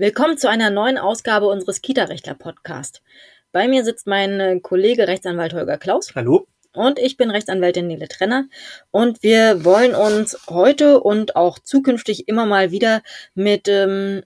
Willkommen zu einer neuen Ausgabe unseres Kita-Rechtler-Podcast. Bei mir sitzt mein äh, Kollege Rechtsanwalt Holger Klaus. Hallo. Und ich bin Rechtsanwältin Nele Trenner. Und wir wollen uns heute und auch zukünftig immer mal wieder mit ähm,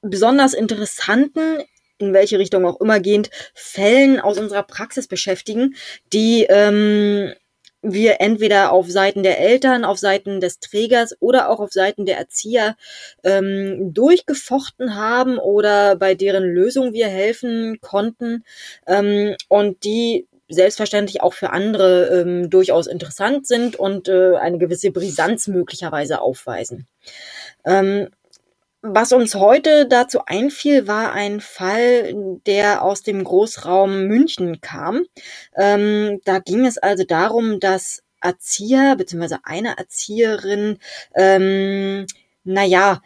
besonders interessanten, in welche Richtung auch immer gehend, Fällen aus unserer Praxis beschäftigen, die ähm, wir entweder auf Seiten der Eltern, auf Seiten des Trägers oder auch auf Seiten der Erzieher ähm, durchgefochten haben oder bei deren Lösung wir helfen konnten ähm, und die selbstverständlich auch für andere ähm, durchaus interessant sind und äh, eine gewisse Brisanz möglicherweise aufweisen. Ähm, was uns heute dazu einfiel, war ein Fall, der aus dem Großraum München kam. Ähm, da ging es also darum, dass Erzieher bzw. eine Erzieherin, ähm, naja,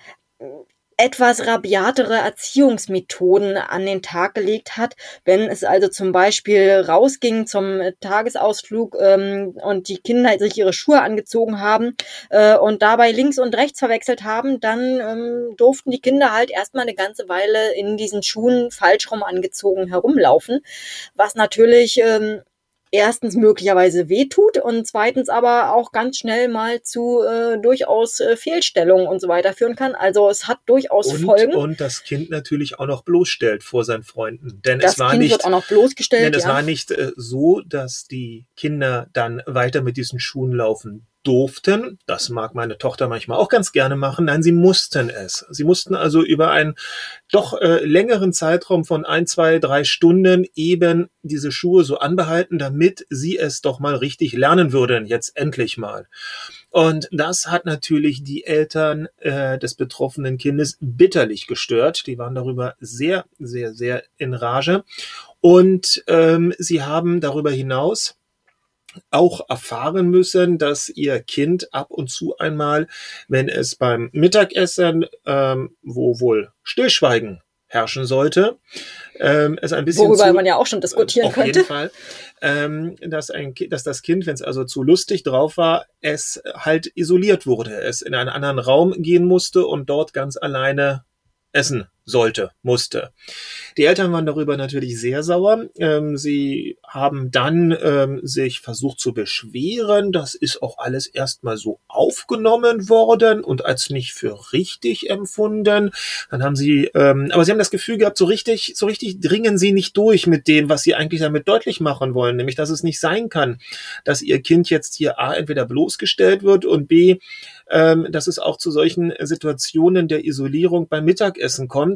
etwas rabiatere Erziehungsmethoden an den Tag gelegt hat. Wenn es also zum Beispiel rausging zum Tagesausflug ähm, und die Kinder sich ihre Schuhe angezogen haben äh, und dabei links und rechts verwechselt haben, dann ähm, durften die Kinder halt erstmal eine ganze Weile in diesen Schuhen falsch rum angezogen herumlaufen, was natürlich ähm, erstens möglicherweise wehtut und zweitens aber auch ganz schnell mal zu äh, durchaus äh, Fehlstellungen und so weiter führen kann. Also es hat durchaus und, Folgen. Und das Kind natürlich auch noch bloßstellt vor seinen Freunden. Denn das es war kind nicht, wird auch noch bloßgestellt. denn es ja. war nicht äh, so, dass die Kinder dann weiter mit diesen Schuhen laufen durften. Das mag meine Tochter manchmal auch ganz gerne machen. Nein, sie mussten es. Sie mussten also über einen doch äh, längeren Zeitraum von ein, zwei, drei Stunden eben diese Schuhe so anbehalten, damit sie es doch mal richtig lernen würden, jetzt endlich mal. Und das hat natürlich die Eltern äh, des betroffenen Kindes bitterlich gestört. Die waren darüber sehr, sehr, sehr in Rage. Und ähm, sie haben darüber hinaus auch erfahren müssen, dass ihr Kind ab und zu einmal, wenn es beim Mittagessen, ähm, wo wohl Stillschweigen herrschen sollte, ähm, es ein bisschen worüber zu, man ja auch schon diskutieren auf könnte. jeden Fall, ähm, dass, ein, dass das Kind, wenn es also zu lustig drauf war, es halt isoliert wurde, es in einen anderen Raum gehen musste und dort ganz alleine essen sollte, musste. Die Eltern waren darüber natürlich sehr sauer. Ähm, sie haben dann ähm, sich versucht zu beschweren. Das ist auch alles erstmal so aufgenommen worden und als nicht für richtig empfunden. Dann haben sie, ähm, aber sie haben das Gefühl gehabt, so richtig, so richtig dringen sie nicht durch mit dem, was sie eigentlich damit deutlich machen wollen, nämlich, dass es nicht sein kann, dass ihr Kind jetzt hier A entweder bloßgestellt wird und B ähm, dass es auch zu solchen Situationen der Isolierung beim Mittagessen kommt.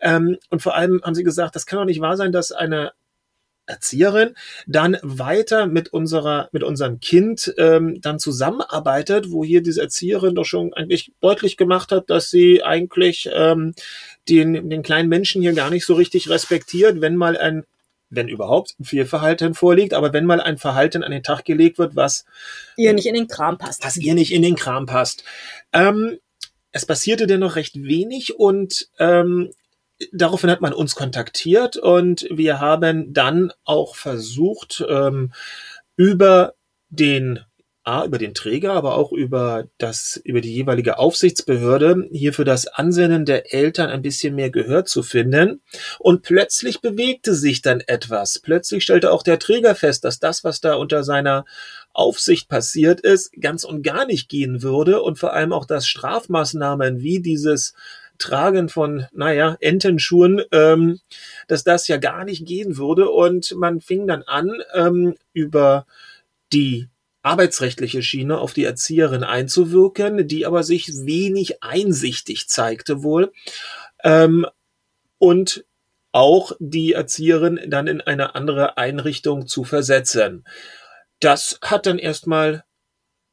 Ähm, und vor allem haben sie gesagt, das kann doch nicht wahr sein, dass eine Erzieherin dann weiter mit unserer mit unserem Kind ähm, dann zusammenarbeitet, wo hier diese Erzieherin doch schon eigentlich deutlich gemacht hat, dass sie eigentlich ähm, den den kleinen Menschen hier gar nicht so richtig respektiert, wenn mal ein wenn überhaupt ein Fehlverhalten vorliegt, aber wenn mal ein Verhalten an den Tag gelegt wird, was Ihr nicht in den Kram passt. was ihr nicht in den Kram passt. Ähm, es passierte dennoch recht wenig und ähm, daraufhin hat man uns kontaktiert und wir haben dann auch versucht, ähm, über den A, über den Träger, aber auch über das, über die jeweilige Aufsichtsbehörde hier für das Ansinnen der Eltern ein bisschen mehr Gehör zu finden. Und plötzlich bewegte sich dann etwas. Plötzlich stellte auch der Träger fest, dass das, was da unter seiner Aufsicht passiert ist, ganz und gar nicht gehen würde und vor allem auch, dass Strafmaßnahmen wie dieses Tragen von, naja, Entenschuhen, ähm, dass das ja gar nicht gehen würde. Und man fing dann an, ähm, über die arbeitsrechtliche Schiene auf die Erzieherin einzuwirken, die aber sich wenig einsichtig zeigte wohl. Ähm, und auch die Erzieherin dann in eine andere Einrichtung zu versetzen. Das hat dann erstmal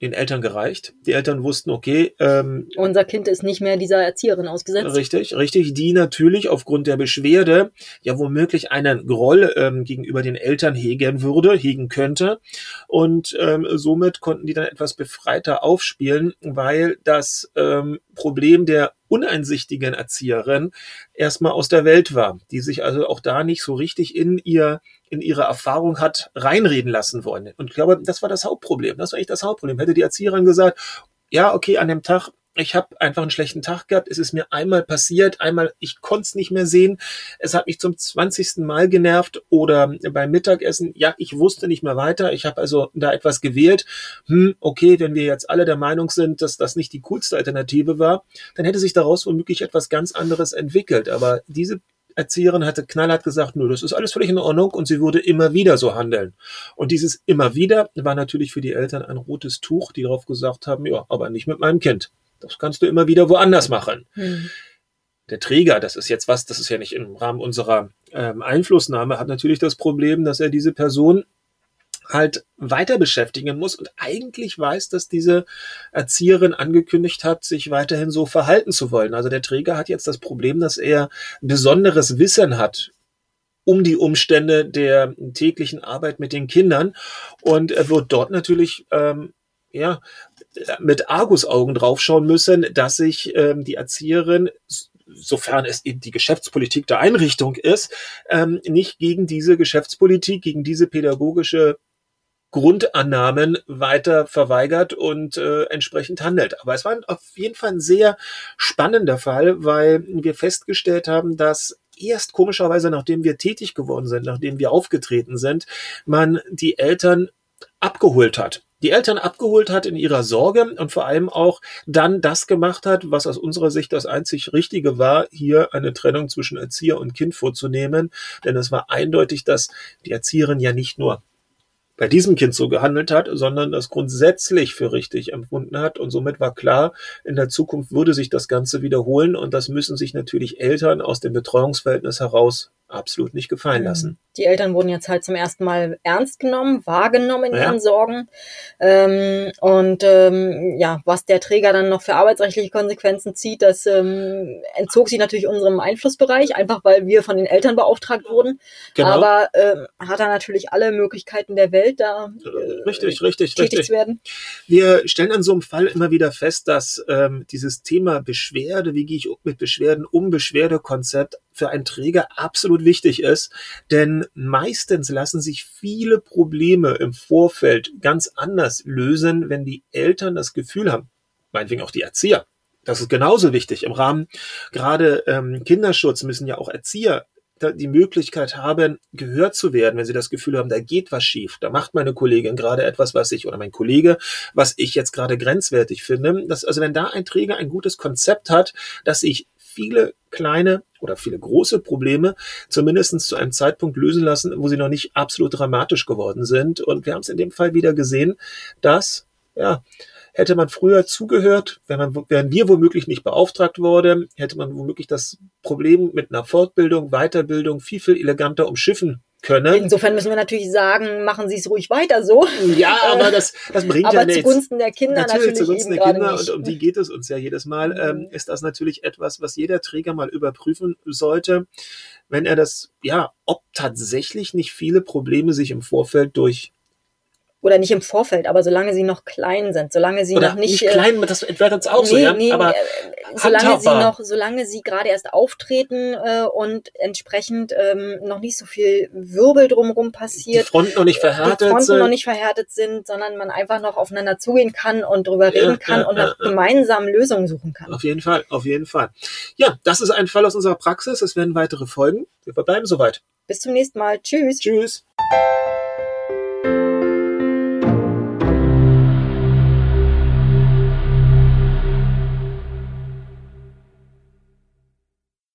den Eltern gereicht. Die Eltern wussten, okay, ähm, Unser Kind ist nicht mehr dieser Erzieherin ausgesetzt. Richtig, richtig, die natürlich aufgrund der Beschwerde ja womöglich einen Groll ähm, gegenüber den Eltern hegen würde, hegen könnte. Und ähm, somit konnten die dann etwas befreiter aufspielen, weil das ähm, Problem der uneinsichtigen Erzieherin erstmal aus der Welt war, die sich also auch da nicht so richtig in ihr in ihre Erfahrung hat reinreden lassen wollen. Und ich glaube, das war das Hauptproblem. Das war echt das Hauptproblem. Hätte die Erzieherin gesagt, ja, okay, an dem Tag ich habe einfach einen schlechten Tag gehabt. Es ist mir einmal passiert, einmal, ich konnte es nicht mehr sehen. Es hat mich zum 20. Mal genervt oder beim Mittagessen, ja, ich wusste nicht mehr weiter. Ich habe also da etwas gewählt. Hm, okay, wenn wir jetzt alle der Meinung sind, dass das nicht die coolste Alternative war, dann hätte sich daraus womöglich etwas ganz anderes entwickelt. Aber diese Erzieherin hatte knallhart gesagt, nö, das ist alles völlig in Ordnung und sie würde immer wieder so handeln. Und dieses immer wieder war natürlich für die Eltern ein rotes Tuch, die darauf gesagt haben, ja, aber nicht mit meinem Kind. Das kannst du immer wieder woanders machen. Hm. Der Träger, das ist jetzt was, das ist ja nicht im Rahmen unserer ähm, Einflussnahme, hat natürlich das Problem, dass er diese Person halt weiter beschäftigen muss und eigentlich weiß, dass diese Erzieherin angekündigt hat, sich weiterhin so verhalten zu wollen. Also der Träger hat jetzt das Problem, dass er besonderes Wissen hat um die Umstände der täglichen Arbeit mit den Kindern und er wird dort natürlich ähm, ja mit Argusaugen draufschauen müssen, dass sich ähm, die Erzieherin sofern es eben die Geschäftspolitik der Einrichtung ist, ähm, nicht gegen diese Geschäftspolitik, gegen diese pädagogische Grundannahmen weiter verweigert und äh, entsprechend handelt. Aber es war auf jeden Fall ein sehr spannender Fall, weil wir festgestellt haben, dass erst komischerweise, nachdem wir tätig geworden sind, nachdem wir aufgetreten sind, man die Eltern abgeholt hat die Eltern abgeholt hat in ihrer Sorge und vor allem auch dann das gemacht hat, was aus unserer Sicht das einzig Richtige war, hier eine Trennung zwischen Erzieher und Kind vorzunehmen. Denn es war eindeutig, dass die Erzieherin ja nicht nur bei diesem Kind so gehandelt hat, sondern das grundsätzlich für richtig empfunden hat. Und somit war klar, in der Zukunft würde sich das Ganze wiederholen. Und das müssen sich natürlich Eltern aus dem Betreuungsverhältnis heraus absolut nicht gefallen lassen. Die Eltern wurden jetzt halt zum ersten Mal ernst genommen, wahrgenommen in ja. ihren Sorgen. Ähm, und ähm, ja, was der Träger dann noch für arbeitsrechtliche Konsequenzen zieht, das ähm, entzog sich natürlich unserem Einflussbereich, einfach weil wir von den Eltern beauftragt wurden. Genau. Aber ähm, hat er natürlich alle Möglichkeiten der Welt, da äh, richtig, richtig, tätig richtig. zu werden. Wir stellen an so einem Fall immer wieder fest, dass ähm, dieses Thema Beschwerde, wie gehe ich mit Beschwerden um, Beschwerdekonzept für einen Träger absolut wichtig ist, denn meistens lassen sich viele Probleme im Vorfeld ganz anders lösen, wenn die Eltern das Gefühl haben, meinetwegen auch die Erzieher, das ist genauso wichtig. Im Rahmen gerade ähm, Kinderschutz müssen ja auch Erzieher die Möglichkeit haben, gehört zu werden, wenn sie das Gefühl haben, da geht was schief, da macht meine Kollegin gerade etwas, was ich oder mein Kollege, was ich jetzt gerade grenzwertig finde. Das, also wenn da ein Träger ein gutes Konzept hat, dass ich viele kleine oder viele große Probleme zumindest zu einem Zeitpunkt lösen lassen, wo sie noch nicht absolut dramatisch geworden sind. Und wir haben es in dem Fall wieder gesehen, dass, ja, hätte man früher zugehört, wenn man, wären wir womöglich nicht beauftragt worden, hätte man womöglich das Problem mit einer Fortbildung, Weiterbildung viel, viel eleganter umschiffen können. Insofern müssen wir natürlich sagen, machen Sie es ruhig weiter so. Ja, aber das, das bringt aber ja nichts. zugunsten der Kinder natürlich, natürlich zugunsten der Kinder nicht. und um die geht es uns ja jedes Mal. Mhm. Ähm, ist das natürlich etwas, was jeder Träger mal überprüfen sollte, wenn er das, ja, ob tatsächlich nicht viele Probleme sich im Vorfeld durch oder nicht im Vorfeld, aber solange sie noch klein sind, solange sie oder noch nicht, nicht klein, das wäre jetzt auch nee, so, ja, nee, aber äh, solange sie noch, solange sie gerade erst auftreten äh, und entsprechend ähm, noch nicht so viel Wirbel drumherum passiert, die Fronten noch nicht verhärtet die Fronten sind, noch nicht verhärtet sind, sondern man einfach noch aufeinander zugehen kann und drüber reden kann ja, und nach ja, gemeinsamen Lösungen suchen kann. Auf jeden Fall, auf jeden Fall. Ja, das ist ein Fall aus unserer Praxis. Es werden weitere Folgen. Wir verbleiben soweit. Bis zum nächsten Mal. Tschüss. Tschüss.